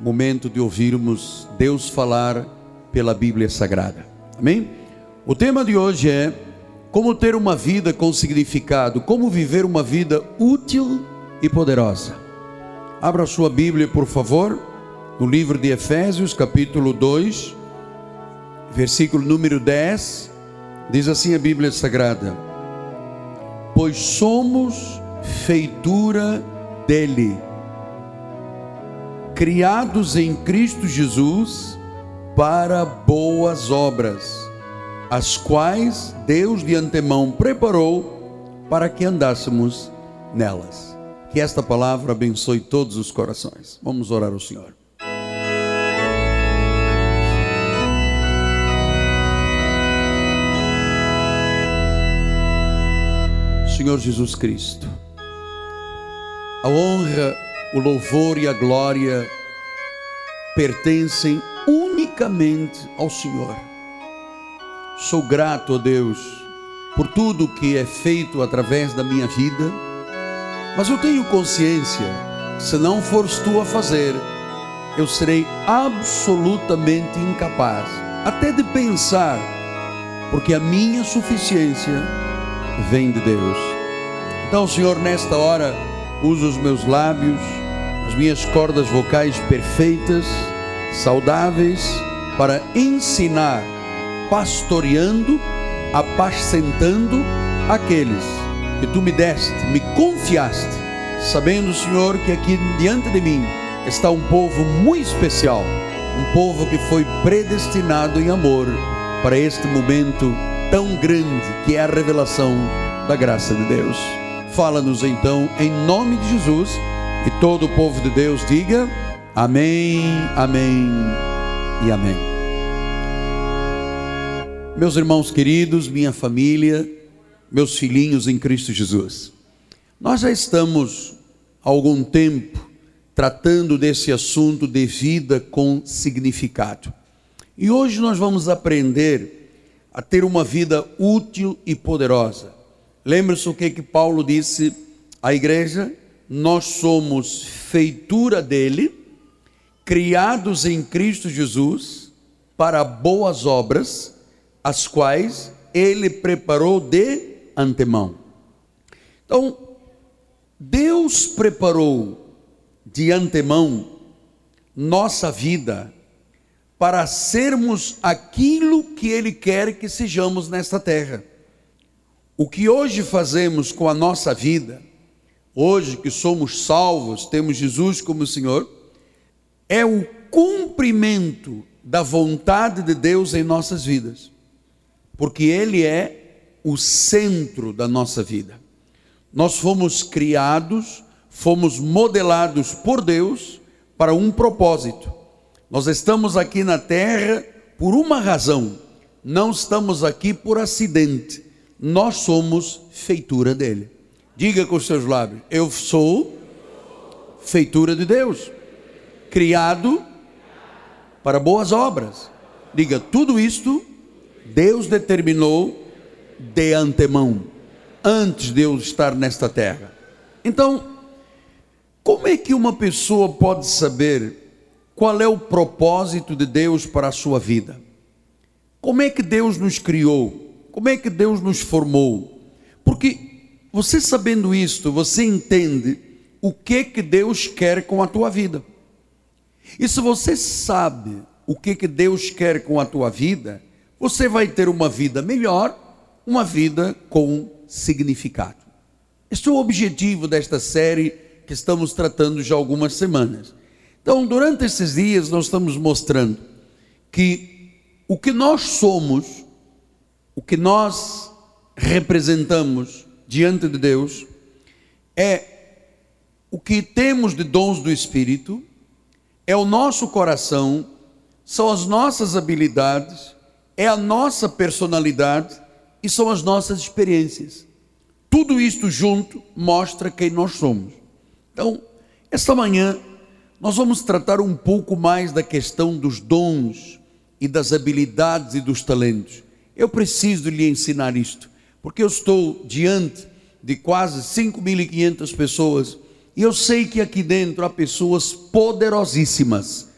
momento de ouvirmos Deus falar pela Bíblia Sagrada. Amém? O tema de hoje é como ter uma vida com significado, como viver uma vida útil e poderosa. Abra sua Bíblia, por favor, no livro de Efésios, capítulo 2, versículo número 10, diz assim a Bíblia Sagrada: Pois somos feitura dele criados em Cristo Jesus para boas obras, as quais Deus de antemão preparou para que andássemos nelas. Que esta palavra abençoe todos os corações. Vamos orar ao Senhor. Senhor Jesus Cristo, a honra o louvor e a glória pertencem unicamente ao Senhor. Sou grato a Deus por tudo que é feito através da minha vida, mas eu tenho consciência, se não fores tu a fazer, eu serei absolutamente incapaz, até de pensar, porque a minha suficiência vem de Deus. Então, Senhor, nesta hora, usa os meus lábios, as minhas cordas vocais perfeitas, saudáveis, para ensinar, pastoreando, apacentando aqueles que tu me deste, me confiaste, sabendo, Senhor, que aqui diante de mim está um povo muito especial, um povo que foi predestinado em amor para este momento tão grande que é a revelação da graça de Deus. Fala-nos então em nome de Jesus e todo o povo de Deus diga amém, amém e amém. Meus irmãos queridos, minha família, meus filhinhos em Cristo Jesus, nós já estamos há algum tempo tratando desse assunto de vida com significado. E hoje nós vamos aprender a ter uma vida útil e poderosa. Lembre-se o que, que Paulo disse à igreja? nós somos feitura dele, criados em Cristo Jesus para boas obras, as quais ele preparou de antemão. Então, Deus preparou de antemão nossa vida para sermos aquilo que Ele quer que sejamos nesta terra. O que hoje fazemos com a nossa vida, hoje que somos salvos, temos Jesus como Senhor, é o cumprimento da vontade de Deus em nossas vidas, porque Ele é o centro da nossa vida. Nós fomos criados, fomos modelados por Deus para um propósito. Nós estamos aqui na terra por uma razão, não estamos aqui por acidente, nós somos feitura dele. Diga com os seus lábios: Eu sou feitura de Deus, criado para boas obras. Diga, tudo isto Deus determinou de antemão, antes de eu estar nesta terra. Então, como é que uma pessoa pode saber qual é o propósito de Deus para a sua vida? Como é que Deus nos criou? Como é que Deus nos formou? Porque você sabendo isto, você entende o que que Deus quer com a tua vida. E se você sabe o que que Deus quer com a tua vida, você vai ter uma vida melhor, uma vida com significado. Este é o objetivo desta série que estamos tratando já há algumas semanas. Então, durante esses dias, nós estamos mostrando que o que nós somos, o que nós representamos, diante de Deus é o que temos de dons do Espírito, é o nosso coração, são as nossas habilidades, é a nossa personalidade e são as nossas experiências. Tudo isto junto mostra quem nós somos. Então, esta manhã nós vamos tratar um pouco mais da questão dos dons e das habilidades e dos talentos. Eu preciso lhe ensinar isto porque eu estou diante de quase 5.500 pessoas e eu sei que aqui dentro há pessoas poderosíssimas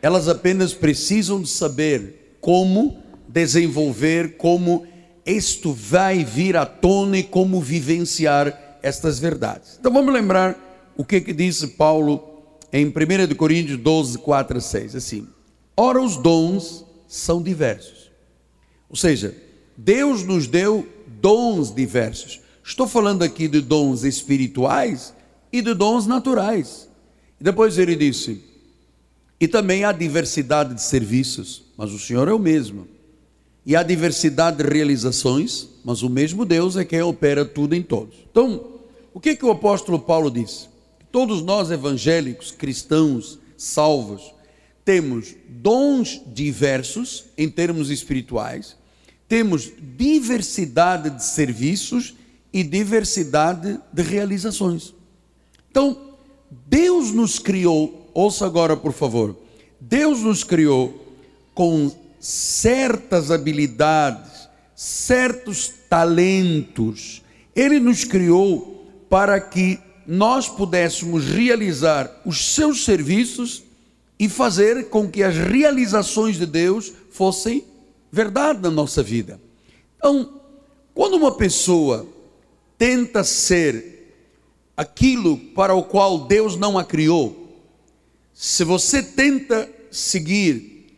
elas apenas precisam de saber como desenvolver, como isto vai vir à tona e como vivenciar estas verdades. Então vamos lembrar o que, que disse Paulo em 1 Coríntios 12, 4 a 6. Assim, ora os dons são diversos. Ou seja, Deus nos deu dons diversos. Estou falando aqui de dons espirituais e de dons naturais. E depois ele disse: e também há diversidade de serviços, mas o Senhor é o mesmo. E há diversidade de realizações, mas o mesmo Deus é quem opera tudo em todos. Então, o que, que o apóstolo Paulo disse? Todos nós evangélicos, cristãos, salvos, temos dons diversos em termos espirituais, temos diversidade de serviços e diversidade de realizações. Então, Deus nos criou, ouça agora por favor, Deus nos criou com certas habilidades, certos talentos. Ele nos criou para que nós pudéssemos realizar os seus serviços e fazer com que as realizações de Deus fossem verdade na nossa vida. Então, quando uma pessoa tenta ser aquilo para o qual Deus não a criou, se você tenta seguir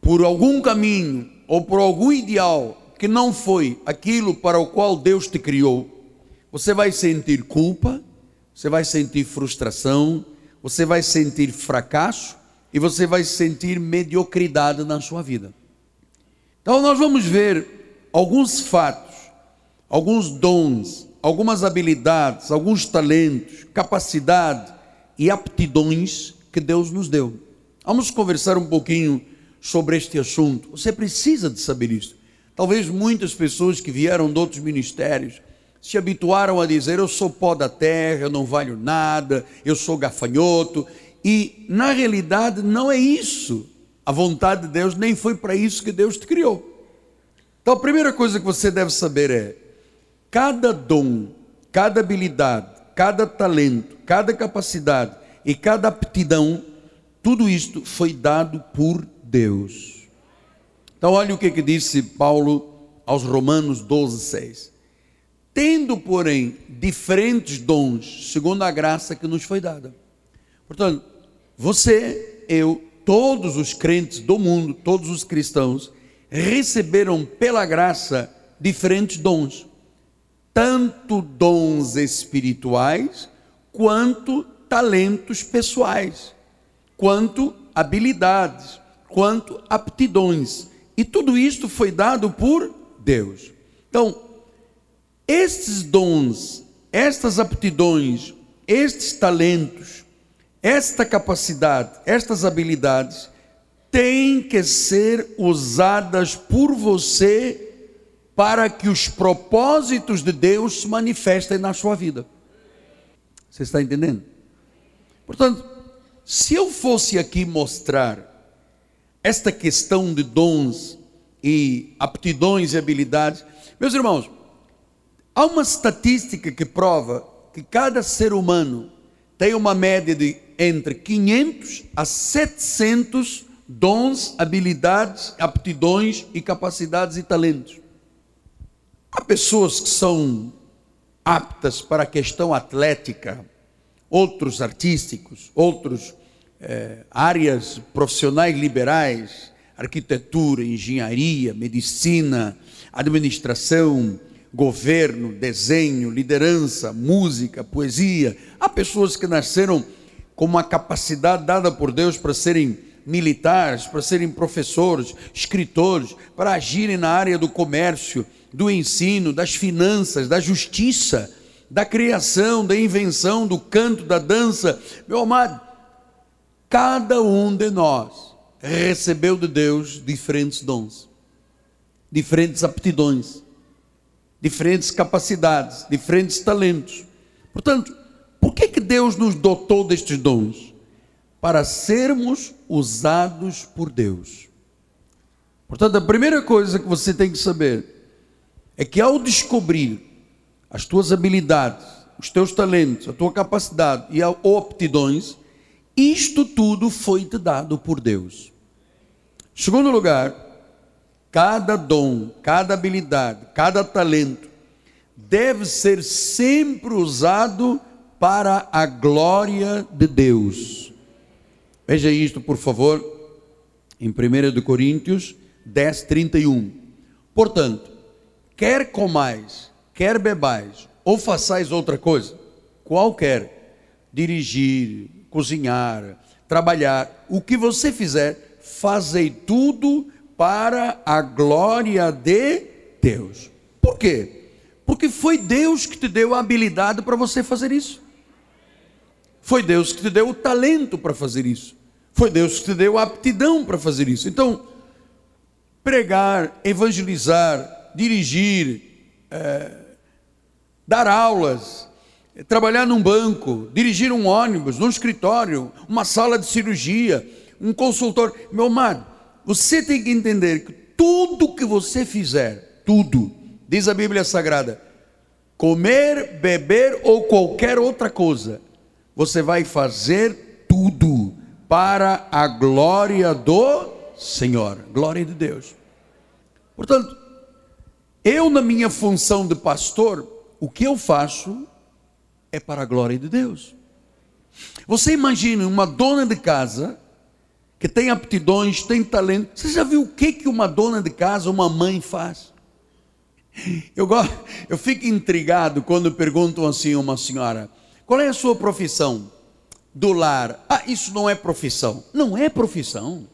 por algum caminho ou por algum ideal que não foi aquilo para o qual Deus te criou, você vai sentir culpa, você vai sentir frustração, você vai sentir fracasso e você vai sentir mediocridade na sua vida. Então nós vamos ver alguns fatos, alguns dons, algumas habilidades, alguns talentos, capacidade e aptidões que Deus nos deu. Vamos conversar um pouquinho sobre este assunto. Você precisa de saber isso. Talvez muitas pessoas que vieram de outros ministérios se habituaram a dizer: Eu sou pó da terra, eu não valho nada, eu sou gafanhoto. E na realidade não é isso. A vontade de Deus nem foi para isso que Deus te criou. Então a primeira coisa que você deve saber é: cada dom, cada habilidade, cada talento, cada capacidade e cada aptidão, tudo isto foi dado por Deus. Então, olha o que, que disse Paulo aos Romanos 12, 6. Tendo, porém, diferentes dons, segundo a graça que nos foi dada. Portanto, você, eu, todos os crentes do mundo, todos os cristãos, receberam pela graça diferentes dons, tanto dons espirituais, quanto talentos pessoais, quanto habilidades quanto aptidões. E tudo isto foi dado por Deus. Então, estes dons, estas aptidões, estes talentos, esta capacidade, estas habilidades têm que ser usadas por você para que os propósitos de Deus se manifestem na sua vida. Você está entendendo? Portanto, se eu fosse aqui mostrar esta questão de dons e aptidões e habilidades. Meus irmãos, há uma estatística que prova que cada ser humano tem uma média de entre 500 a 700 dons, habilidades, aptidões e capacidades e talentos. Há pessoas que são aptas para a questão atlética, outros artísticos, outros é, áreas profissionais liberais, arquitetura, engenharia, medicina, administração, governo, desenho, liderança, música, poesia. Há pessoas que nasceram com uma capacidade dada por Deus para serem militares, para serem professores, escritores, para agirem na área do comércio, do ensino, das finanças, da justiça, da criação, da invenção, do canto, da dança. Meu amado, Cada um de nós recebeu de Deus diferentes dons, diferentes aptidões, diferentes capacidades, diferentes talentos. Portanto, por que Deus nos dotou destes dons? Para sermos usados por Deus. Portanto, a primeira coisa que você tem que saber é que ao descobrir as tuas habilidades, os teus talentos, a tua capacidade e aptidões, Isto tudo foi te dado por Deus. Segundo lugar, cada dom, cada habilidade, cada talento deve ser sempre usado para a glória de Deus. Veja isto, por favor, em 1 Coríntios 10, 31. Portanto, quer comais, quer bebais, ou façais outra coisa, qualquer, dirigir, cozinhar, trabalhar, o que você fizer, fazei tudo para a glória de Deus. Por quê? Porque foi Deus que te deu a habilidade para você fazer isso. Foi Deus que te deu o talento para fazer isso. Foi Deus que te deu a aptidão para fazer isso. Então, pregar, evangelizar, dirigir, é, dar aulas, trabalhar num banco, dirigir um ônibus, num escritório, uma sala de cirurgia, um consultor. Meu amado, você tem que entender que tudo que você fizer, tudo, diz a Bíblia Sagrada, comer, beber ou qualquer outra coisa, você vai fazer tudo para a glória do Senhor, glória de Deus. Portanto, eu, na minha função de pastor, o que eu faço é para a glória de Deus. Você imagina uma dona de casa que tem aptidões, tem talento. Você já viu o que, que uma dona de casa, uma mãe faz? Eu, eu fico intrigado quando perguntam assim a uma senhora: qual é a sua profissão? Do lar. Ah, isso não é profissão. Não é profissão.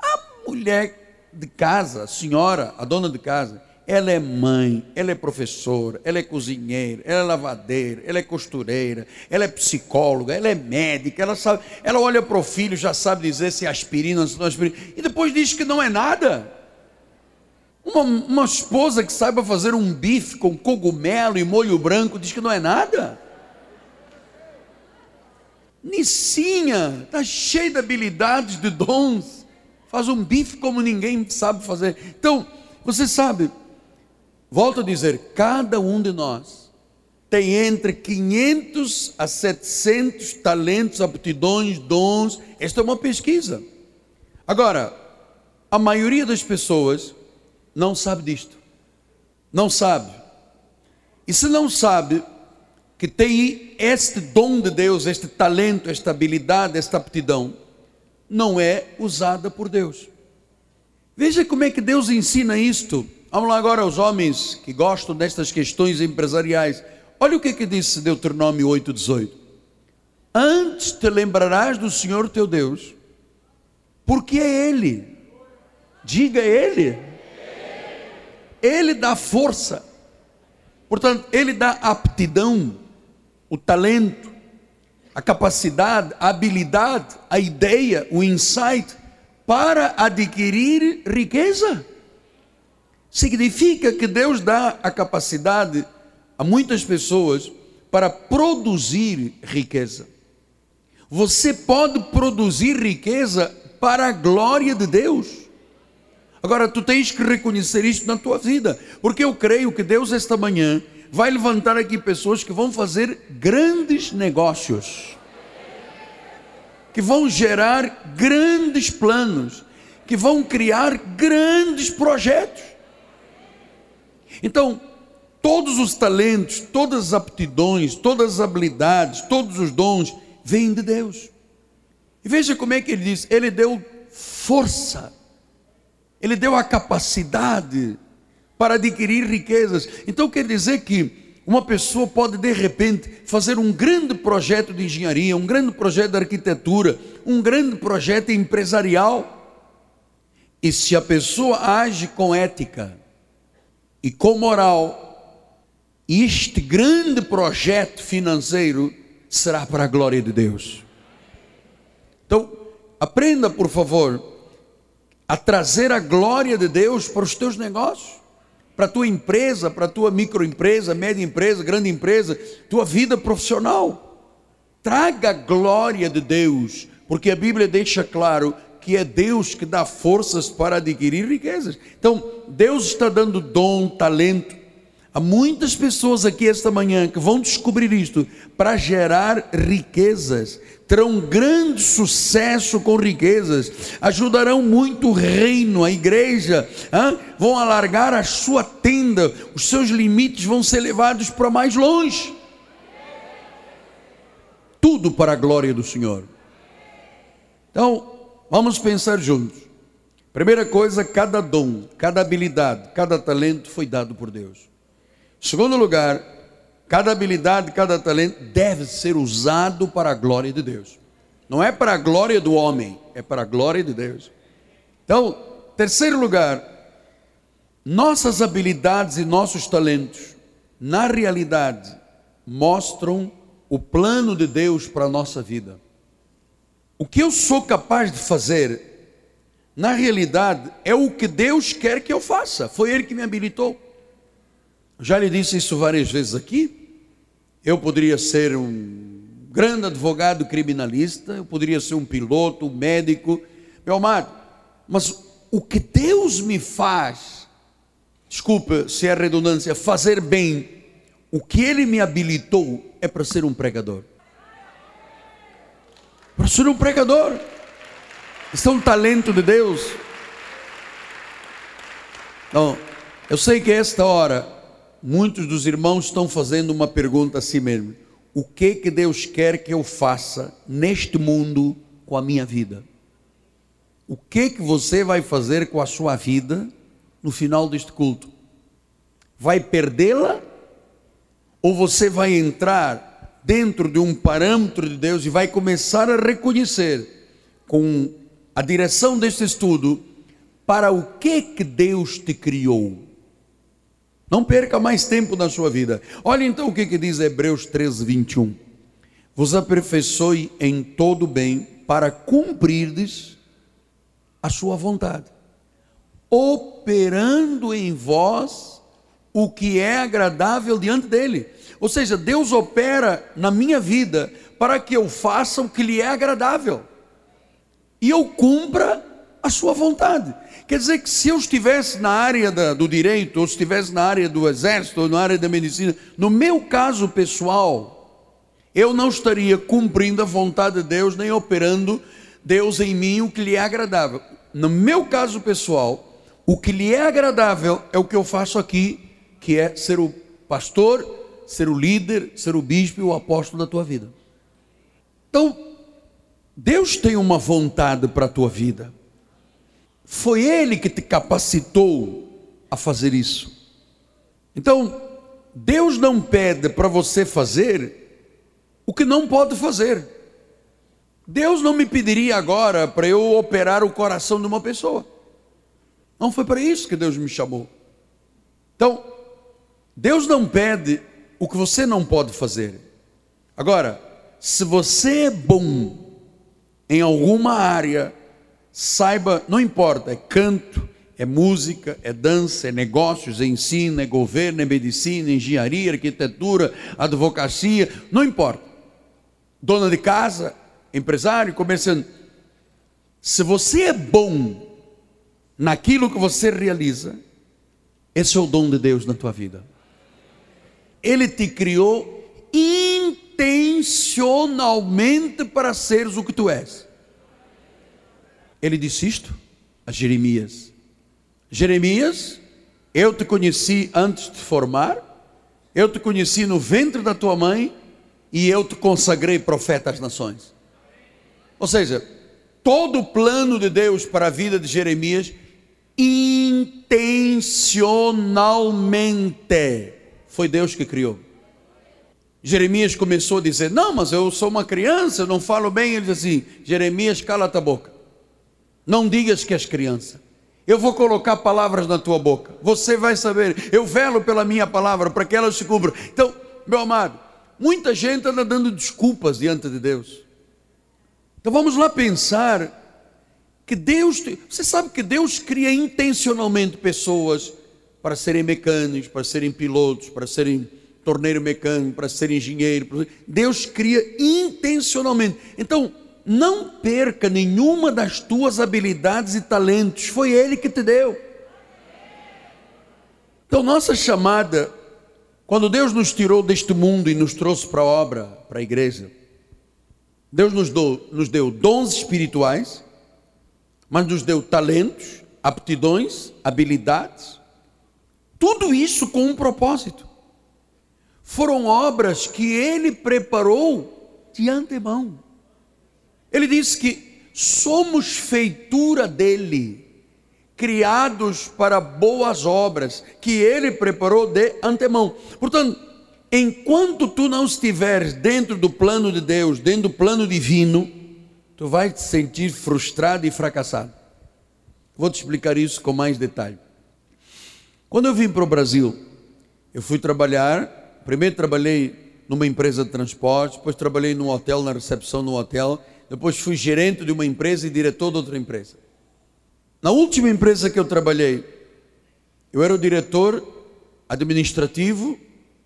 A mulher de casa, a senhora, a dona de casa, ela é mãe, ela é professora, ela é cozinheira, ela é lavadeira, ela é costureira, ela é psicóloga, ela é médica, ela sabe, ela olha para o filho, já sabe dizer se é aspirina, se não é aspirina, e depois diz que não é nada. Uma, uma esposa que saiba fazer um bife com cogumelo e molho branco diz que não é nada. Nicinha, está cheia de habilidades, de dons, faz um bife como ninguém sabe fazer. Então, você sabe, volto a dizer, cada um de nós tem entre 500 a 700 talentos, aptidões, dons. Esta é uma pesquisa. Agora, a maioria das pessoas não sabe disto. Não sabe. E se não sabe, que tem este dom de Deus, este talento, esta habilidade, esta aptidão, não é usada por Deus. Veja como é que Deus ensina isto. Vamos lá agora aos homens que gostam destas questões empresariais. Olha o que é que disse Deuteronômio 8,18. Antes te lembrarás do Senhor teu Deus, porque é Ele. Diga Ele. Ele dá força. Portanto, Ele dá aptidão o talento, a capacidade, a habilidade, a ideia, o insight para adquirir riqueza. Significa que Deus dá a capacidade a muitas pessoas para produzir riqueza. Você pode produzir riqueza para a glória de Deus. Agora, tu tens que reconhecer isso na tua vida, porque eu creio que Deus, esta manhã, vai levantar aqui pessoas que vão fazer grandes negócios, que vão gerar grandes planos, que vão criar grandes projetos. Então, todos os talentos, todas as aptidões, todas as habilidades, todos os dons vêm de Deus. E veja como é que ele diz: Ele deu força, Ele deu a capacidade, para adquirir riquezas. Então quer dizer que uma pessoa pode de repente fazer um grande projeto de engenharia, um grande projeto de arquitetura, um grande projeto empresarial. E se a pessoa age com ética e com moral, este grande projeto financeiro será para a glória de Deus. Então, aprenda, por favor, a trazer a glória de Deus para os teus negócios para a tua empresa, para a tua microempresa, média empresa, grande empresa, tua vida profissional. Traga a glória de Deus, porque a Bíblia deixa claro que é Deus que dá forças para adquirir riquezas. Então, Deus está dando dom, talento, Há muitas pessoas aqui esta manhã que vão descobrir isto para gerar riquezas, terão grande sucesso com riquezas, ajudarão muito o reino, a igreja, hein? vão alargar a sua tenda, os seus limites vão ser levados para mais longe. Tudo para a glória do Senhor. Então, vamos pensar juntos. Primeira coisa, cada dom, cada habilidade, cada talento foi dado por Deus. Segundo lugar, cada habilidade, cada talento deve ser usado para a glória de Deus. Não é para a glória do homem, é para a glória de Deus. Então, terceiro lugar, nossas habilidades e nossos talentos, na realidade, mostram o plano de Deus para a nossa vida. O que eu sou capaz de fazer, na realidade, é o que Deus quer que eu faça. Foi Ele que me habilitou. Já lhe disse isso várias vezes aqui. Eu poderia ser um grande advogado criminalista, eu poderia ser um piloto, um médico, meu amado, mas o que Deus me faz, desculpa se é redundância, fazer bem, o que Ele me habilitou é para ser um pregador. Para ser um pregador. Isso é um talento de Deus. Então, eu sei que esta hora muitos dos irmãos estão fazendo uma pergunta a si mesmo: o que que Deus quer que eu faça neste mundo com a minha vida? O que que você vai fazer com a sua vida no final deste culto? Vai perdê-la ou você vai entrar dentro de um parâmetro de Deus e vai começar a reconhecer com a direção deste estudo para o que que Deus te criou? Não perca mais tempo na sua vida. Olha então o que, que diz Hebreus 13, 21. Vos aperfeiçoe em todo bem para cumprirdes a sua vontade, operando em vós o que é agradável diante dele. Ou seja, Deus opera na minha vida para que eu faça o que lhe é agradável e eu cumpra a sua vontade. Quer dizer que se eu estivesse na área da, do direito, ou estivesse na área do exército, ou na área da medicina, no meu caso pessoal, eu não estaria cumprindo a vontade de Deus, nem operando Deus em mim o que lhe é agradável. No meu caso pessoal, o que lhe é agradável é o que eu faço aqui, que é ser o pastor, ser o líder, ser o bispo e o apóstolo da tua vida. Então, Deus tem uma vontade para a tua vida. Foi Ele que te capacitou a fazer isso. Então, Deus não pede para você fazer o que não pode fazer. Deus não me pediria agora para eu operar o coração de uma pessoa. Não foi para isso que Deus me chamou. Então, Deus não pede o que você não pode fazer. Agora, se você é bom em alguma área, saiba, não importa, é canto, é música, é dança, é negócios, é ensino, é governo, é medicina, engenharia, arquitetura, advocacia, não importa. Dona de casa, empresário, comerciante. Se você é bom naquilo que você realiza, esse é o dom de Deus na tua vida. Ele te criou intencionalmente para seres o que tu és. Ele disse isto a Jeremias: Jeremias, eu te conheci antes de formar, eu te conheci no ventre da tua mãe e eu te consagrei profeta às nações. Ou seja, todo o plano de Deus para a vida de Jeremias, intencionalmente, foi Deus que criou. Jeremias começou a dizer: Não, mas eu sou uma criança, não falo bem. Ele disse assim: Jeremias, cala a boca. Não digas que és criança. Eu vou colocar palavras na tua boca. Você vai saber. Eu velo pela minha palavra para que elas se cumpram. Então, meu amado, muita gente anda dando desculpas diante de Deus. Então vamos lá pensar que Deus, você sabe que Deus cria intencionalmente pessoas para serem mecânicos, para serem pilotos, para serem torneiro mecânico, para serem engenheiro. Deus cria intencionalmente. Então, não perca nenhuma das tuas habilidades e talentos, foi Ele que te deu. Então, nossa chamada Quando Deus nos tirou deste mundo e nos trouxe para a obra, para a igreja, Deus nos deu, nos deu dons espirituais, mas nos deu talentos, aptidões, habilidades, tudo isso com um propósito. Foram obras que Ele preparou de antemão. Ele disse que somos feitura dele, criados para boas obras que ele preparou de antemão. Portanto, enquanto tu não estiveres dentro do plano de Deus, dentro do plano divino, tu vais te sentir frustrado e fracassado. Vou te explicar isso com mais detalhe. Quando eu vim para o Brasil, eu fui trabalhar, primeiro trabalhei numa empresa de transporte, depois trabalhei num hotel, na recepção no hotel, depois fui gerente de uma empresa e diretor de outra empresa. Na última empresa que eu trabalhei, eu era o diretor administrativo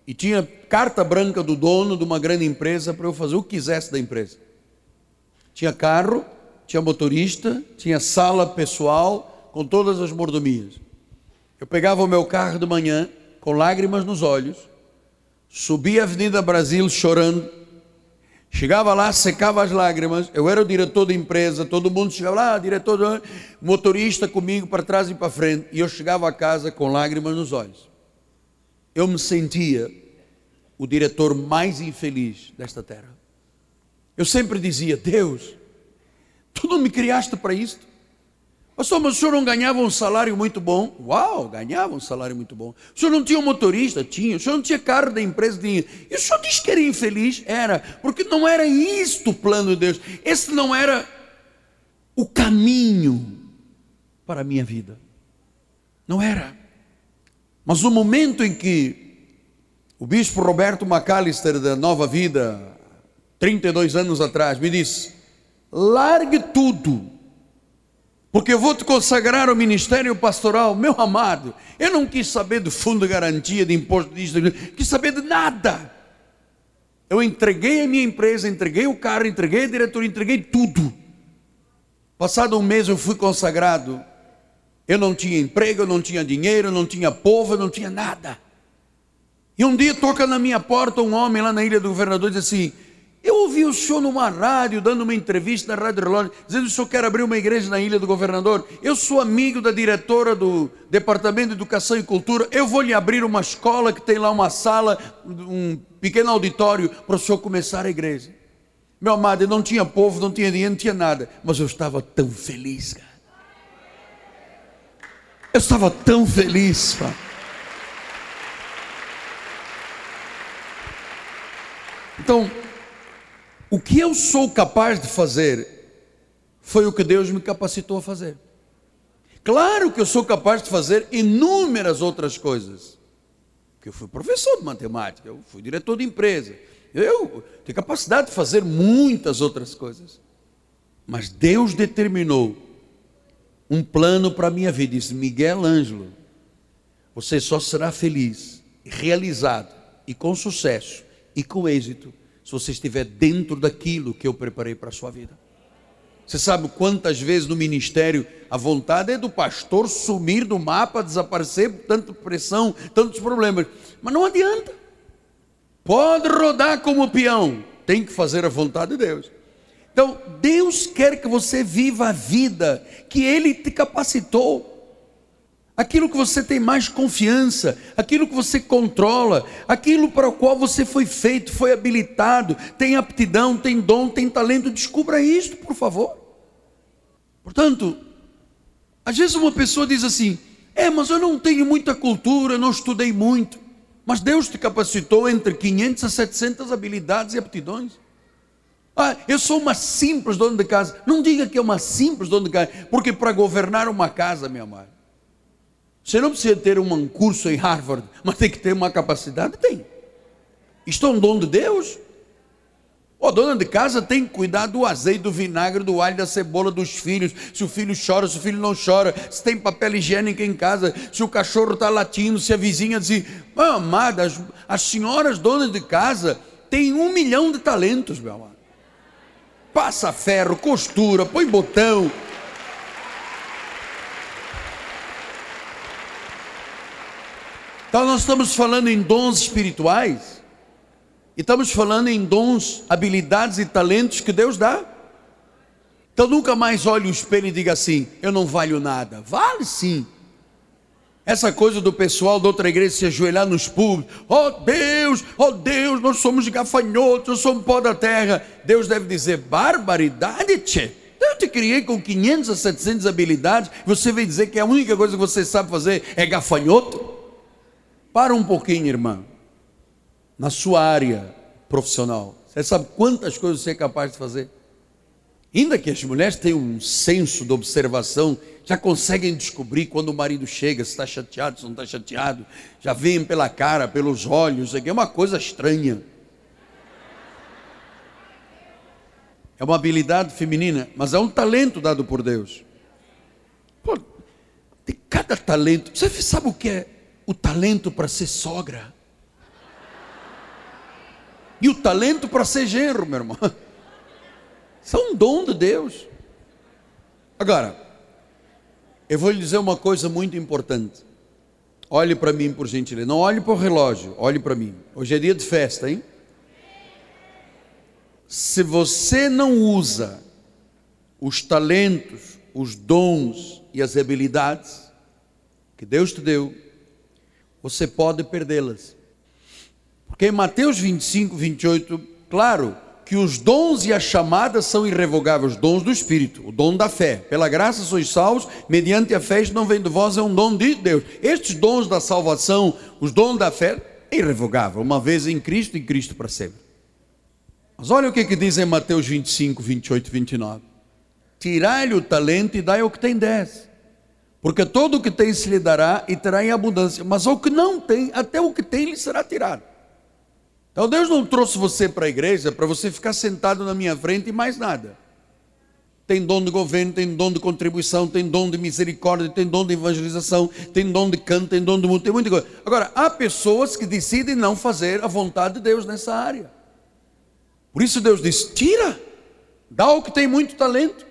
e tinha carta branca do dono de uma grande empresa para eu fazer o que quisesse da empresa. Tinha carro, tinha motorista, tinha sala pessoal com todas as mordomias. Eu pegava o meu carro de manhã com lágrimas nos olhos, subia a Avenida Brasil chorando, Chegava lá, secava as lágrimas. Eu era o diretor da empresa, todo mundo chegava lá, diretor, motorista comigo para trás e para frente. E eu chegava a casa com lágrimas nos olhos. Eu me sentia o diretor mais infeliz desta terra. Eu sempre dizia: Deus, tu não me criaste para isto. Pastor, mas o senhor não ganhava um salário muito bom? Uau, ganhava um salário muito bom. O senhor não tinha um motorista? Tinha. O senhor não tinha carro da empresa? Tinha. E o senhor disse que era infeliz? Era. Porque não era isto o plano de Deus. Esse não era o caminho para a minha vida. Não era. Mas o momento em que o bispo Roberto McAllister da Nova Vida, 32 anos atrás, me disse: largue tudo porque eu vou te consagrar ao ministério pastoral, meu amado. Eu não quis saber do fundo de garantia, de imposto disso, não quis saber de nada. Eu entreguei a minha empresa, entreguei o carro, entreguei a diretoria, entreguei tudo. Passado um mês eu fui consagrado. Eu não tinha emprego, eu não tinha dinheiro, eu não tinha povo, eu não tinha nada. E um dia toca na minha porta um homem lá na ilha do governador e diz assim: eu ouvi o senhor numa rádio, dando uma entrevista na Rádio Relógio, dizendo que o senhor quer abrir uma igreja na Ilha do Governador. Eu sou amigo da diretora do Departamento de Educação e Cultura. Eu vou lhe abrir uma escola que tem lá uma sala, um pequeno auditório, para o senhor começar a igreja. Meu amado, eu não tinha povo, não tinha dinheiro, não tinha nada. Mas eu estava tão feliz, cara. Eu estava tão feliz, cara. Então, o que eu sou capaz de fazer foi o que Deus me capacitou a fazer. Claro que eu sou capaz de fazer inúmeras outras coisas. Porque eu fui professor de matemática, eu fui diretor de empresa. Eu tenho capacidade de fazer muitas outras coisas. Mas Deus determinou um plano para a minha vida. Disse: Miguel Ângelo, você só será feliz, realizado e com sucesso e com êxito se você estiver dentro daquilo que eu preparei para a sua vida. Você sabe quantas vezes no ministério a vontade é do pastor sumir do mapa, desaparecer, tanta pressão, tantos problemas. Mas não adianta. Pode rodar como peão, tem que fazer a vontade de Deus. Então, Deus quer que você viva a vida que Ele te capacitou aquilo que você tem mais confiança, aquilo que você controla, aquilo para o qual você foi feito, foi habilitado, tem aptidão, tem dom, tem talento, descubra isto, por favor. Portanto, às vezes uma pessoa diz assim: é, mas eu não tenho muita cultura, não estudei muito. Mas Deus te capacitou entre 500 a 700 habilidades e aptidões. Ah, eu sou uma simples dona de casa. Não diga que é uma simples dona de casa, porque para governar uma casa, meu amado, você não precisa ter um curso em Harvard, mas tem que ter uma capacidade? Tem. Isto é um dom de Deus. A dona de casa tem que cuidar do azeite, do vinagre, do alho, da cebola dos filhos. Se o filho chora, se o filho não chora, se tem papel higiênico em casa, se o cachorro está latindo, se a vizinha diz: oh, amada, as, as senhoras donas de casa têm um milhão de talentos, meu amado. Passa ferro, costura, põe botão, Então nós estamos falando em dons espirituais, e estamos falando em dons, habilidades e talentos que Deus dá. Então nunca mais olhe o espelho e diga assim: eu não valho nada. Vale sim. Essa coisa do pessoal da outra igreja se ajoelhar nos públicos, oh Deus, oh Deus, nós somos gafanhotos, nós somos pó da terra. Deus deve dizer, barbaridade, tchê. Eu te criei com 500 a 700 habilidades, você vem dizer que a única coisa que você sabe fazer é gafanhoto? Para um pouquinho, irmã. Na sua área profissional, você sabe quantas coisas você é capaz de fazer? Ainda que as mulheres tenham um senso de observação, já conseguem descobrir quando o marido chega, se está chateado, se não está chateado, já veem pela cara, pelos olhos, é uma coisa estranha. É uma habilidade feminina, mas é um talento dado por Deus. Pô, tem cada talento. Você sabe o que é o talento para ser sogra? E o talento para ser genro, meu irmão. Isso é um dom de Deus. Agora, eu vou lhe dizer uma coisa muito importante. Olhe para mim, por gentileza. Não olhe para o relógio, olhe para mim. Hoje é dia de festa, hein? Se você não usa os talentos, os dons e as habilidades que Deus te deu, você pode perdê-las. Porque em Mateus 25, 28, claro que os dons e as chamadas são irrevogáveis, dons do Espírito, o dom da fé. Pela graça sois salvos, mediante a fé, não vem de vós, é um dom de Deus. Estes dons da salvação, os dons da fé, é irrevogável, uma vez em Cristo em Cristo para sempre. Mas olha o que, que diz em Mateus 25, 28 29. Tirai-lhe o talento e dai ao que tem dez. Porque todo o que tem se lhe dará e terá em abundância. Mas ao que não tem, até o que tem lhe será tirado. Então Deus não trouxe você para a igreja para você ficar sentado na minha frente e mais nada. Tem dom de governo, tem dom de contribuição, tem dom de misericórdia, tem dom de evangelização, tem dom de canto, tem dom de muito, tem muita coisa. Agora, há pessoas que decidem não fazer a vontade de Deus nessa área. Por isso Deus diz: tira, dá o que tem muito talento.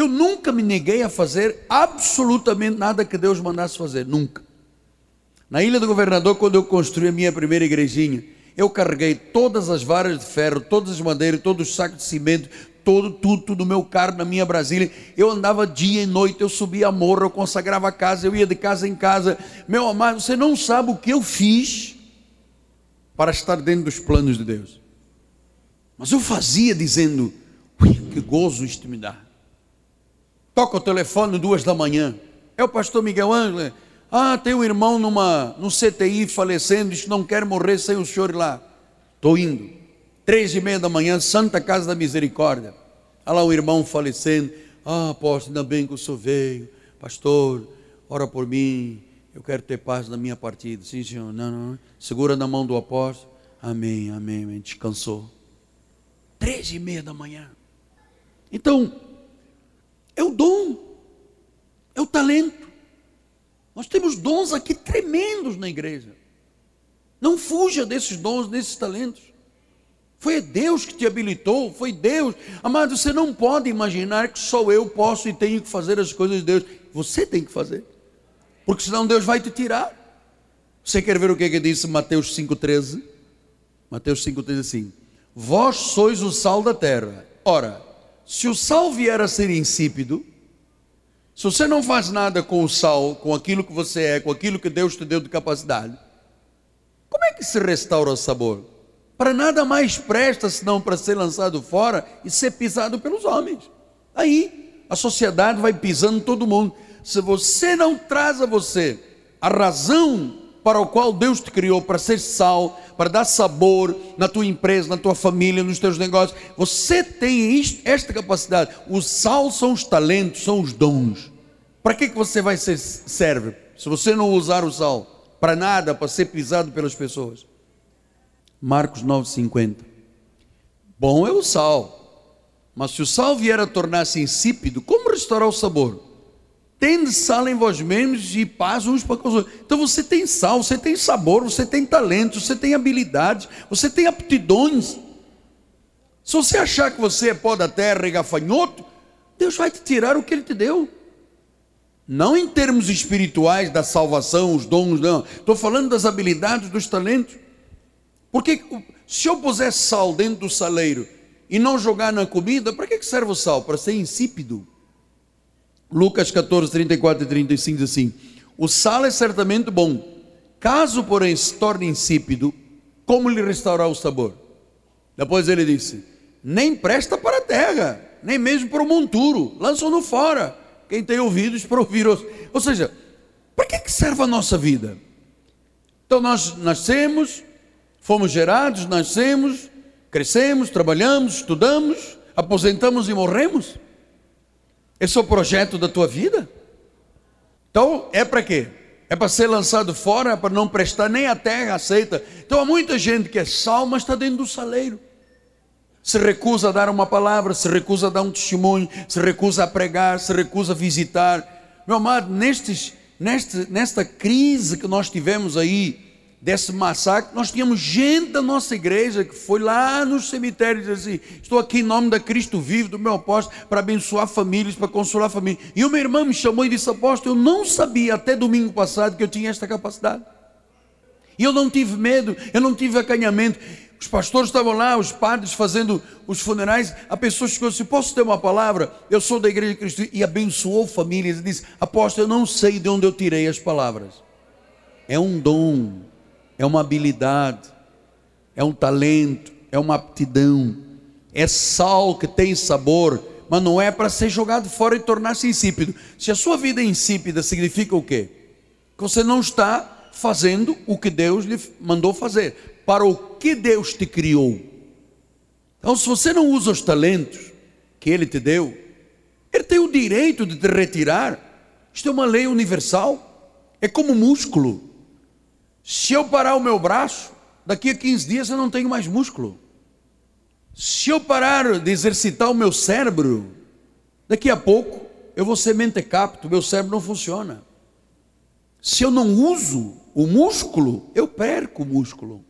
Eu nunca me neguei a fazer absolutamente nada que Deus mandasse fazer, nunca. Na Ilha do Governador, quando eu construí a minha primeira igrejinha, eu carreguei todas as varas de ferro, todas as madeiras, todos os sacos de cimento, todo, tudo, no meu carro, na minha Brasília. Eu andava dia e noite, eu subia a morra, eu consagrava a casa, eu ia de casa em casa. Meu amado, você não sabe o que eu fiz para estar dentro dos planos de Deus. Mas eu fazia dizendo: que gozo isto me dá. Toca o telefone duas da manhã. É o pastor Miguel Ângelo. Ah, tem um irmão numa, no CTI falecendo, diz não quer morrer sem o senhor ir lá. Estou indo. Três e meia da manhã, Santa Casa da Misericórdia. Olha lá o irmão falecendo. Ah, apóstolo, ainda bem que o senhor veio. Pastor, ora por mim. Eu quero ter paz na minha partida. Sim, senhor. Não, não. Segura na mão do apóstolo. Amém, amém, amém. Descansou. Três e meia da manhã. Então, é o dom, é o talento. Nós temos dons aqui tremendos na igreja. Não fuja desses dons, desses talentos. Foi Deus que te habilitou, foi Deus. Amado, você não pode imaginar que só eu posso e tenho que fazer as coisas de Deus. Você tem que fazer. Porque senão Deus vai te tirar. Você quer ver o que, que disse Mateus 5,13? Mateus 5,13 assim: Vós sois o sal da terra. Ora, se o sal vier a ser insípido, se você não faz nada com o sal, com aquilo que você é, com aquilo que Deus te deu de capacidade, como é que se restaura o sabor? Para nada mais presta senão para ser lançado fora e ser pisado pelos homens. Aí a sociedade vai pisando todo mundo. Se você não traz a você a razão para o qual Deus te criou, para ser sal, para dar sabor na tua empresa, na tua família, nos teus negócios. Você tem isto, esta capacidade. O sal são os talentos, são os dons. Para que, que você vai ser serve? Se você não usar o sal, para nada, para ser pisado pelas pessoas. Marcos 9,50. Bom é o sal, mas se o sal vier a tornar-se insípido, como restaurar o sabor? Tende sal em vós mesmos e paz uns para com os outros. Então você tem sal, você tem sabor, você tem talento, você tem habilidades, você tem aptidões. Se você achar que você é pó da terra e gafanhoto, Deus vai te tirar o que Ele te deu. Não em termos espirituais da salvação, os dons, não. Estou falando das habilidades, dos talentos. Porque se eu puser sal dentro do saleiro e não jogar na comida, para que serve o sal? Para ser insípido. Lucas 14, 34 e 35 diz assim: O sal é certamente bom, caso, porém, se torne insípido, como lhe restaurar o sabor? Depois ele disse: Nem presta para a terra, nem mesmo para o monturo, lançam-no fora. Quem tem ouvidos para ouvir. Ou seja, para que, que serve a nossa vida? Então nós nascemos, fomos gerados, nascemos, crescemos, trabalhamos, estudamos, aposentamos e morremos. Esse é o projeto da tua vida? Então, é para quê? É para ser lançado fora, é para não prestar nem a terra aceita. Então há muita gente que é sal, mas está dentro do saleiro. Se recusa a dar uma palavra, se recusa a dar um testemunho, se recusa a pregar, se recusa a visitar. Meu amado, nestes, neste, nesta crise que nós tivemos aí, desse massacre, nós tínhamos gente da nossa igreja que foi lá nos cemitérios e disse assim: Estou aqui em nome da Cristo vivo, do meu apóstolo, para abençoar famílias, para consolar famílias. E uma irmã me chamou e disse: Apóstolo, eu não sabia até domingo passado que eu tinha esta capacidade. E eu não tive medo, eu não tive acanhamento. Os pastores estavam lá, os padres fazendo os funerais. A pessoa chegou disse: Posso ter uma palavra? Eu sou da igreja de Cristo. E abençoou famílias e disse: Apóstolo, eu não sei de onde eu tirei as palavras. É um dom é uma habilidade, é um talento, é uma aptidão, é sal que tem sabor, mas não é para ser jogado fora e tornar-se insípido. Se a sua vida é insípida, significa o quê? Que você não está fazendo o que Deus lhe mandou fazer, para o que Deus te criou. Então, se você não usa os talentos que Ele te deu, Ele tem o direito de te retirar. Isto é uma lei universal. É como músculo. Se eu parar o meu braço, daqui a 15 dias eu não tenho mais músculo. Se eu parar de exercitar o meu cérebro, daqui a pouco eu vou ser mentecapto, meu cérebro não funciona. Se eu não uso o músculo, eu perco o músculo.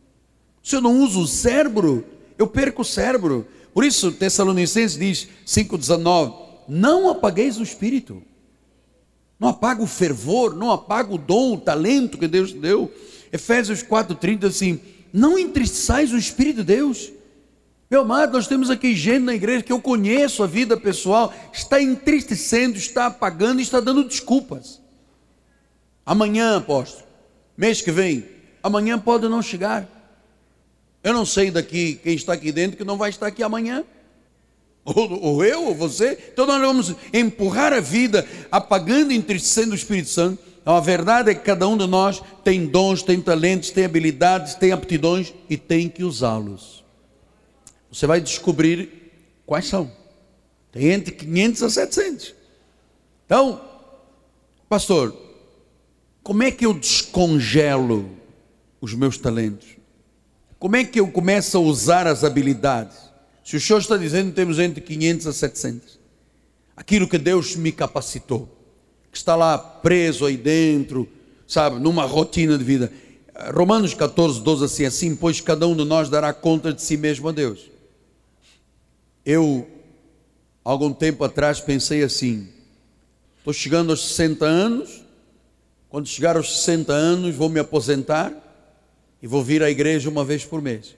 Se eu não uso o cérebro, eu perco o cérebro. Por isso, Tessalonicenses diz 5,19: Não apagueis o espírito, não apaga o fervor, não apaga o dom, o talento que Deus deu. Efésios 4,30 assim: Não entristeçais o Espírito de Deus. Meu amado, nós temos aqui gente na igreja que eu conheço a vida pessoal, está entristecendo, está apagando está dando desculpas. Amanhã, apóstolo, mês que vem, amanhã pode não chegar. Eu não sei daqui quem está aqui dentro que não vai estar aqui amanhã. Ou, ou eu, ou você. Então nós vamos empurrar a vida, apagando e entristecendo o Espírito Santo a verdade é que cada um de nós tem dons, tem talentos, tem habilidades, tem aptidões e tem que usá-los. Você vai descobrir quais são. Tem entre 500 a 700. Então, pastor, como é que eu descongelo os meus talentos? Como é que eu começo a usar as habilidades? Se o senhor está dizendo temos entre 500 a 700, aquilo que Deus me capacitou que está lá preso aí dentro, sabe, numa rotina de vida. Romanos 14, 12, assim, assim, pois cada um de nós dará conta de si mesmo a Deus. Eu, algum tempo atrás, pensei assim: estou chegando aos 60 anos, quando chegar aos 60 anos, vou me aposentar e vou vir à igreja uma vez por mês.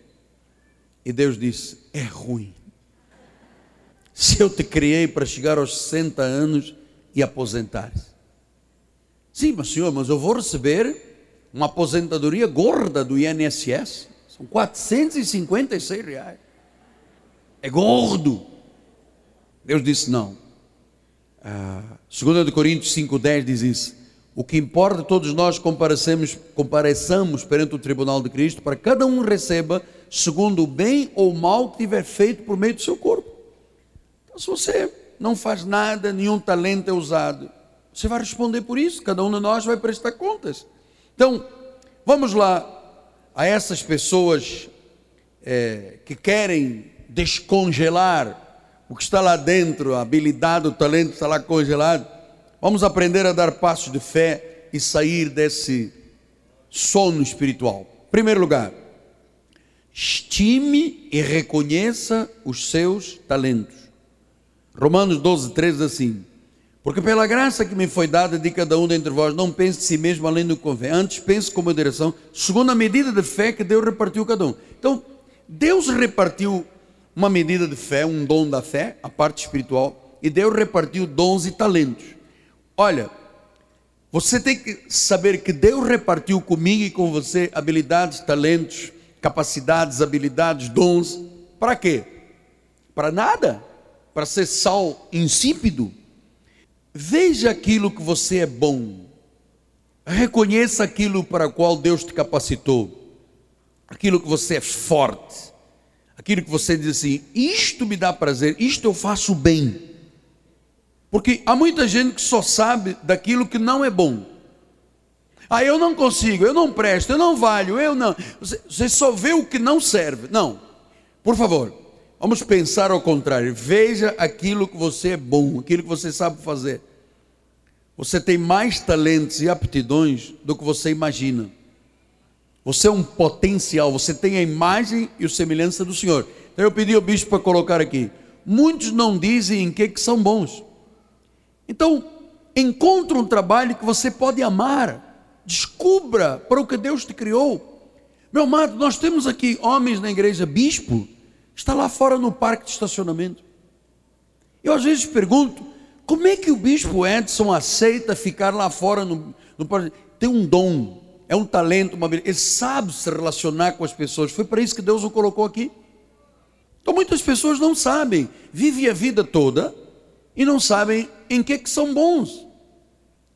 E Deus disse: é ruim. Se eu te criei para chegar aos 60 anos, e aposentar-se. Sim, mas senhor, mas eu vou receber uma aposentadoria gorda do INSS. São 456 reais. É gordo. Deus disse não. Ah, 2 Coríntios 5,10 diz isso. O que importa, todos nós comparecemos, compareçamos perante o tribunal de Cristo, para cada um receba segundo o bem ou o mal que tiver feito por meio do seu corpo. Então, se você não faz nada, nenhum talento é usado. Você vai responder por isso, cada um de nós vai prestar contas. Então, vamos lá a essas pessoas é, que querem descongelar o que está lá dentro, a habilidade, o talento está lá congelado. Vamos aprender a dar passos de fé e sair desse sono espiritual. Primeiro lugar, estime e reconheça os seus talentos. Romanos 12, 13 assim: Porque pela graça que me foi dada de cada um dentre vós, não pense de si mesmo além do que convém. Antes pense como a direção, segundo a medida de fé que Deus repartiu cada um. Então, Deus repartiu uma medida de fé, um dom da fé, a parte espiritual, e Deus repartiu dons e talentos. Olha, você tem que saber que Deus repartiu comigo e com você habilidades, talentos, capacidades, habilidades, dons. Para quê? Para nada. Para ser sal insípido Veja aquilo que você é bom. Reconheça aquilo para o qual Deus te capacitou. Aquilo que você é forte. Aquilo que você diz assim: isto me dá prazer, isto eu faço bem. Porque há muita gente que só sabe daquilo que não é bom. Ah, eu não consigo, eu não presto, eu não valho, eu não. Você, você só vê o que não serve. Não. Por favor, Vamos pensar ao contrário. Veja aquilo que você é bom, aquilo que você sabe fazer. Você tem mais talentos e aptidões do que você imagina. Você é um potencial, você tem a imagem e a semelhança do Senhor. Então eu pedi ao bispo para colocar aqui. Muitos não dizem em que, que são bons. Então, encontre um trabalho que você pode amar. Descubra para o que Deus te criou. Meu amado, nós temos aqui homens na igreja, bispo, está lá fora no parque de estacionamento. Eu às vezes pergunto, como é que o bispo Edson aceita ficar lá fora no, no parque? Tem um dom, é um talento, uma ele sabe se relacionar com as pessoas. Foi para isso que Deus o colocou aqui. Então muitas pessoas não sabem, vivem a vida toda e não sabem em que, que são bons.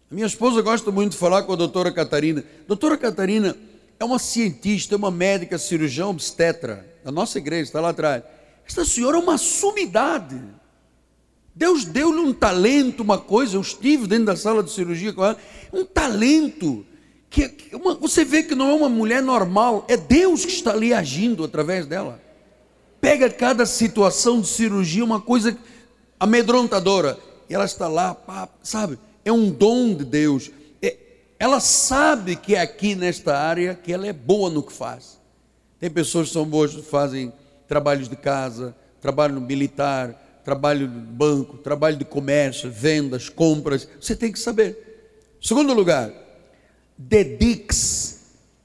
A minha esposa gosta muito de falar com a doutora Catarina. Doutora Catarina é uma cientista, é uma médica, cirurgião, obstetra da nossa igreja, está lá atrás. Esta senhora é uma sumidade. Deus deu-lhe um talento, uma coisa. Eu estive dentro da sala de cirurgia com ela. Um talento. Que, que uma, você vê que não é uma mulher normal. É Deus que está ali agindo através dela. Pega cada situação de cirurgia, uma coisa amedrontadora. E ela está lá, pá, sabe? É um dom de Deus. É, ela sabe que é aqui nesta área que ela é boa no que faz. Tem pessoas que são boas, fazem trabalhos de casa, trabalho militar, trabalho de banco, trabalho de comércio, vendas, compras. Você tem que saber. Segundo lugar, dedique-se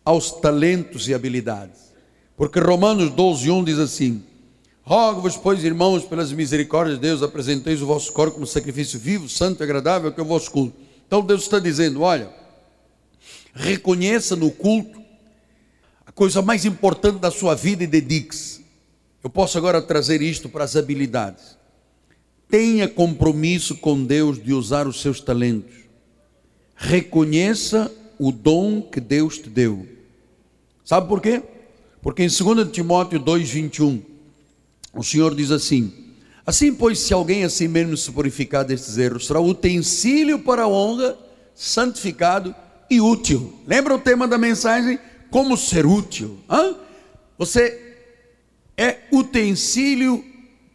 aos talentos e habilidades. Porque Romanos 12, 1 diz assim: Rogo-vos, pois, irmãos, pelas misericórdias de Deus, apresenteis o vosso corpo como sacrifício vivo, santo e agradável, que é o vosso culto. Então Deus está dizendo: olha, reconheça no culto coisa mais importante da sua vida e dedique-se. Eu posso agora trazer isto para as habilidades. Tenha compromisso com Deus de usar os seus talentos. Reconheça o dom que Deus te deu. Sabe por quê? Porque em 2 Timóteo 2,21, o Senhor diz assim: Assim, pois, se alguém assim mesmo se purificar destes erros, será utensílio para a honra, santificado e útil. Lembra o tema da mensagem? Como ser útil. Hã? Você é utensílio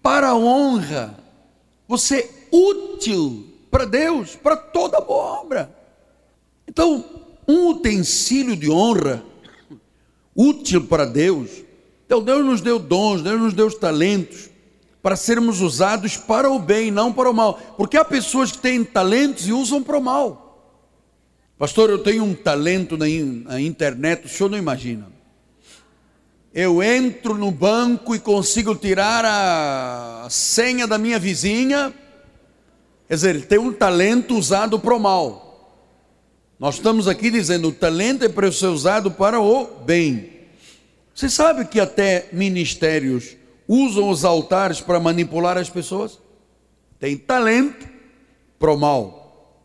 para a honra. Você é útil para Deus, para toda boa obra. Então, um utensílio de honra, útil para Deus. Então, Deus nos deu dons, Deus nos deu talentos para sermos usados para o bem, não para o mal. Porque há pessoas que têm talentos e usam para o mal. Pastor, eu tenho um talento na, internet, o senhor não imagina. Eu entro no banco e consigo tirar a senha da minha vizinha. Quer dizer, ele tem um talento usado para o mal. Nós estamos aqui dizendo: o talento é para ser usado para o bem. Você sabe que até ministérios usam os altares para manipular as pessoas? Tem talento para o mal.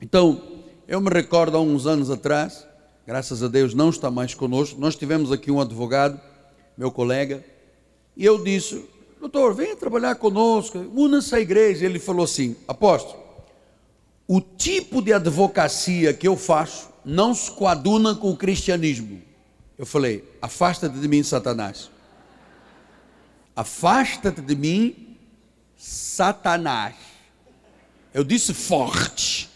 Então, eu me recordo há uns anos atrás, graças a Deus não está mais conosco, nós tivemos aqui um advogado, meu colega, e eu disse, doutor, venha trabalhar conosco, una-se à igreja. Ele falou assim, apóstolo, o tipo de advocacia que eu faço não se coaduna com o cristianismo. Eu falei, afasta-te de mim, Satanás. Afasta-te de mim, Satanás. Eu disse forte.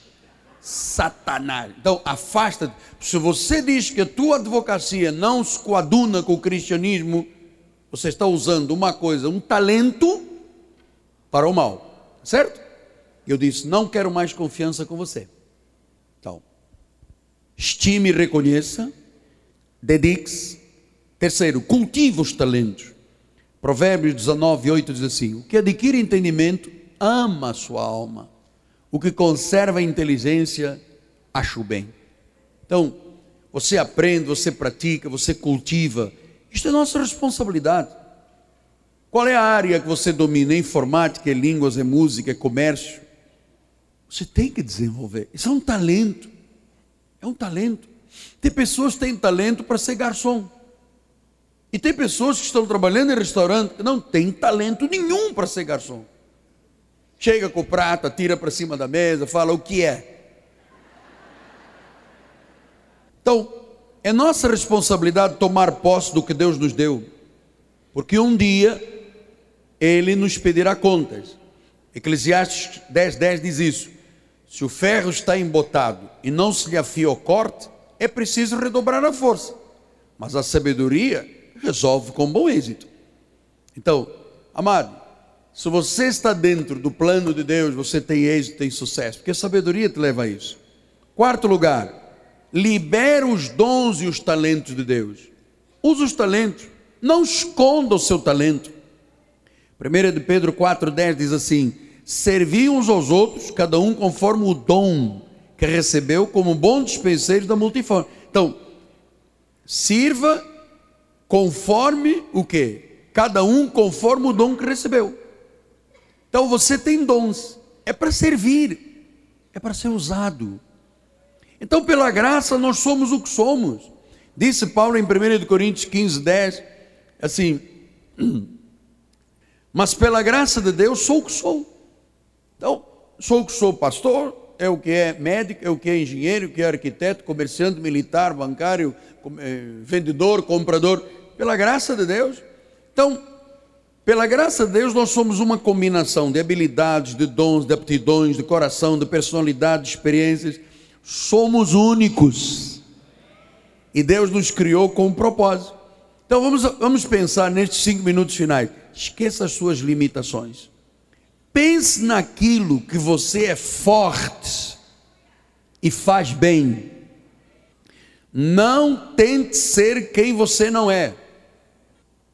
Satanás. Então, afasta. Se você diz que a tua advocacia não se coaduna com o cristianismo, você está usando uma coisa, um talento para o mal, certo? Eu disse: Não quero mais confiança com você. Então, estime e reconheça, dedique-se. Terceiro, cultive os talentos. Provérbios 19, 8 diz assim: O que adquire entendimento ama a sua alma, o que conserva a inteligência acha o bem. Então, você aprende, você pratica, você cultiva. Isto é nossa responsabilidade. Qual é a área que você domina? É informática, é línguas, é música, é comércio? Você tem que desenvolver. Isso é um talento. É um talento. Tem pessoas que têm talento para ser garçom. E tem pessoas que estão trabalhando em restaurante que não têm talento nenhum para ser garçom. Chega com o prato, tira para cima da mesa, fala o que é. Então, é nossa responsabilidade tomar posse do que Deus nos deu, porque um dia Ele nos pedirá contas. Eclesiastes 10, 10 diz isso. Se o ferro está embotado e não se lhe afia o corte, é preciso redobrar a força. Mas a sabedoria resolve com bom êxito. Então, amado, se você está dentro do plano de Deus, você tem êxito, tem sucesso, porque a sabedoria te leva a isso. Quarto lugar, libera os dons e os talentos de Deus. Use os talentos, não esconda o seu talento. 1 de Pedro 4,10 diz assim: Servi uns aos outros, cada um conforme o dom que recebeu, como bom dispenseiro da multiforme. Então, sirva conforme o que? Cada um conforme o dom que recebeu. Então você tem dons, é para servir, é para ser usado. Então, pela graça, nós somos o que somos. Disse Paulo em 1 Coríntios 15, 10, assim: Mas pela graça de Deus sou o que sou. Então, sou o que sou pastor, é o que é médico, é o que é engenheiro, é o que é arquiteto, comerciante, militar, bancário, eh, vendedor, comprador, pela graça de Deus. Então, pela graça de Deus, nós somos uma combinação de habilidades, de dons, de aptidões, de coração, de personalidade, de experiências somos únicos. E Deus nos criou com um propósito. Então vamos, vamos pensar nestes cinco minutos finais. Esqueça as suas limitações. Pense naquilo que você é forte e faz bem. Não tente ser quem você não é.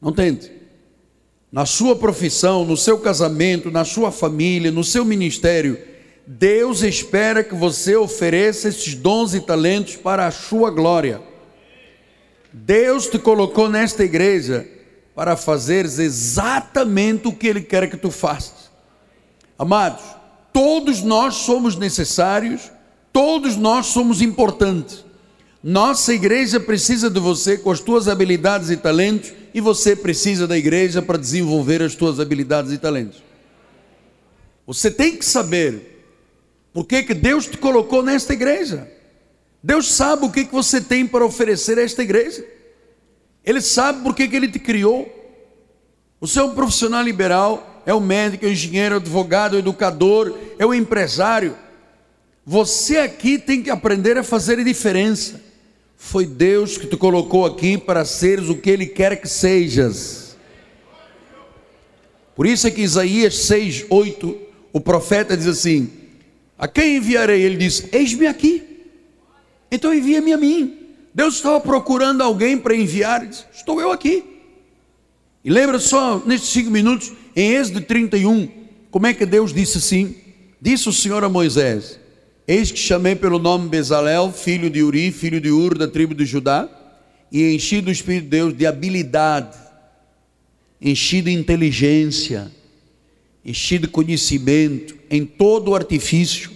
Não tente. Na sua profissão, no seu casamento, na sua família, no seu ministério, Deus espera que você ofereça esses dons e talentos para a sua glória. Deus te colocou nesta igreja para fazeres exatamente o que Ele quer que tu faças. Amados, todos nós somos necessários, todos nós somos importantes. Nossa igreja precisa de você com as tuas habilidades e talentos, e você precisa da igreja para desenvolver as tuas habilidades e talentos. Você tem que saber por que, que Deus te colocou nesta igreja? Deus sabe o que, que você tem para oferecer a esta igreja. Ele sabe por que, que Ele te criou. Você é um profissional liberal, é um médico, é um engenheiro, advogado, é um educador, é um empresário. Você aqui tem que aprender a fazer a diferença. Foi Deus que te colocou aqui para seres o que Ele quer que sejas. Por isso é que Isaías 6, 8, o profeta diz assim: a quem enviarei? Ele diz: Eis-me aqui. Então envia-me a mim. Deus estava procurando alguém para enviar. Disse, Estou eu aqui. E lembra só, nestes cinco minutos, em Êxodo 31, como é que Deus disse assim? Disse o Senhor a Moisés: Eis que chamei pelo nome Bezalel, filho de Uri, filho de Ur, da tribo de Judá, e enchi do Espírito de Deus de habilidade, enchi de inteligência, enchi de conhecimento em todo o artifício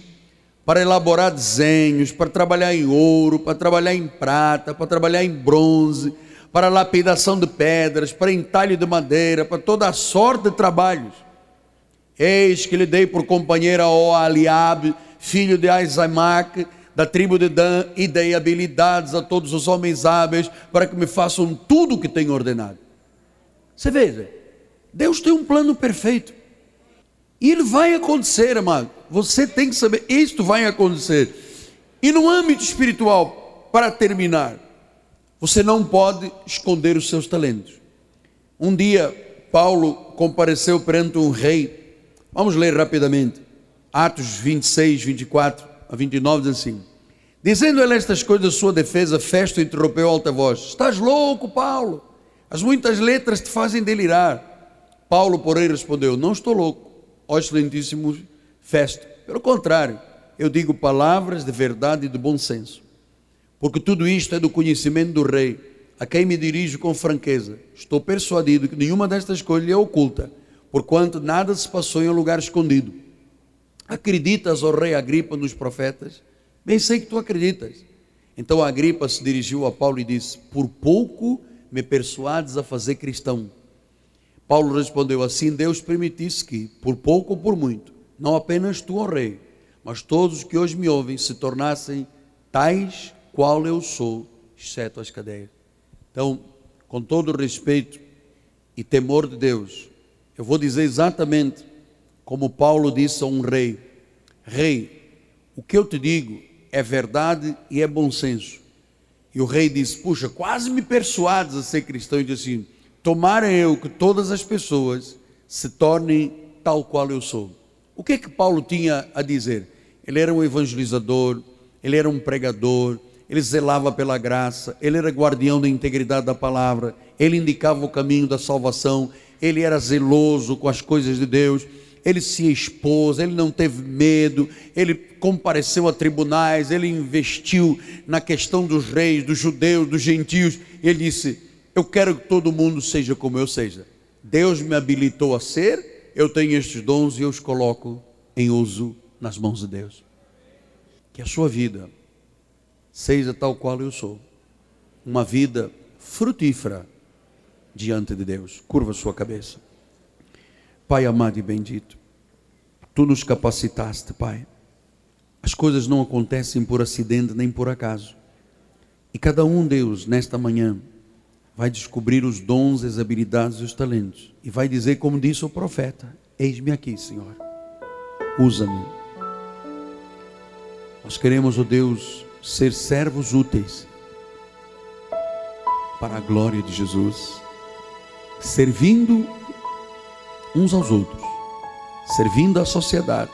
para elaborar desenhos, para trabalhar em ouro, para trabalhar em prata, para trabalhar em bronze, para lapidação de pedras, para entalho de madeira, para toda a sorte de trabalhos. Eis que lhe dei por companheira ao Aliabe, filho de Aizamac, da tribo de Dan, e dei habilidades a todos os homens hábeis para que me façam tudo o que tenho ordenado. Você veja, Deus tem um plano perfeito. E ele vai acontecer, amado. Você tem que saber, isto vai acontecer. E no âmbito espiritual, para terminar, você não pode esconder os seus talentos. Um dia, Paulo compareceu perante um rei. Vamos ler rapidamente. Atos 26, 24 a 29 diz assim: Dizendo ele estas coisas, sua defesa, Festo interrompeu alta voz: Estás louco, Paulo? As muitas letras te fazem delirar. Paulo, porém, respondeu: Não estou louco, ó excelentíssimo Festo. Pelo contrário, eu digo palavras de verdade e de bom senso. Porque tudo isto é do conhecimento do rei, a quem me dirijo com franqueza. Estou persuadido que nenhuma destas coisas lhe é oculta, porquanto nada se passou em um lugar escondido. Acreditas, ó rei Agripa, nos profetas? Bem sei que tu acreditas. Então Agripa se dirigiu a Paulo e disse: Por pouco me persuades a fazer cristão. Paulo respondeu assim: Deus permitisse que, por pouco ou por muito, não apenas tu, ó rei, mas todos os que hoje me ouvem se tornassem tais qual eu sou, exceto as cadeias. Então, com todo o respeito e temor de Deus, eu vou dizer exatamente como Paulo disse a um rei: Rei, o que eu te digo é verdade e é bom senso. E o rei disse: Puxa, quase me persuades a ser cristão. E disse assim: Tomara eu que todas as pessoas se tornem tal qual eu sou. O que é que Paulo tinha a dizer? Ele era um evangelizador, ele era um pregador, ele zelava pela graça, ele era guardião da integridade da palavra, ele indicava o caminho da salvação, ele era zeloso com as coisas de Deus ele se expôs, ele não teve medo, ele compareceu a tribunais, ele investiu na questão dos reis, dos judeus, dos gentios. Ele disse: Eu quero que todo mundo seja como eu seja. Deus me habilitou a ser, eu tenho estes dons e eu os coloco em uso nas mãos de Deus. Que a sua vida seja tal qual eu sou, uma vida frutífera diante de Deus. Curva sua cabeça. Pai amado e bendito, tu nos capacitaste, Pai. As coisas não acontecem por acidente nem por acaso. E cada um, Deus, nesta manhã, vai descobrir os dons, as habilidades e os talentos. E vai dizer, como disse o profeta: Eis-me aqui, Senhor. Usa-me. Nós queremos, ó oh Deus, ser servos úteis para a glória de Jesus, servindo uns aos outros, servindo a sociedade,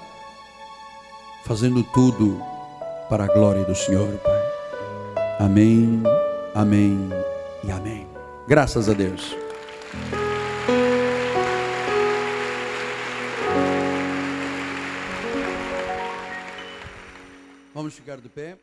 fazendo tudo para a glória do Senhor, Pai. Amém, amém e amém. Graças a Deus. Vamos ficar de pé.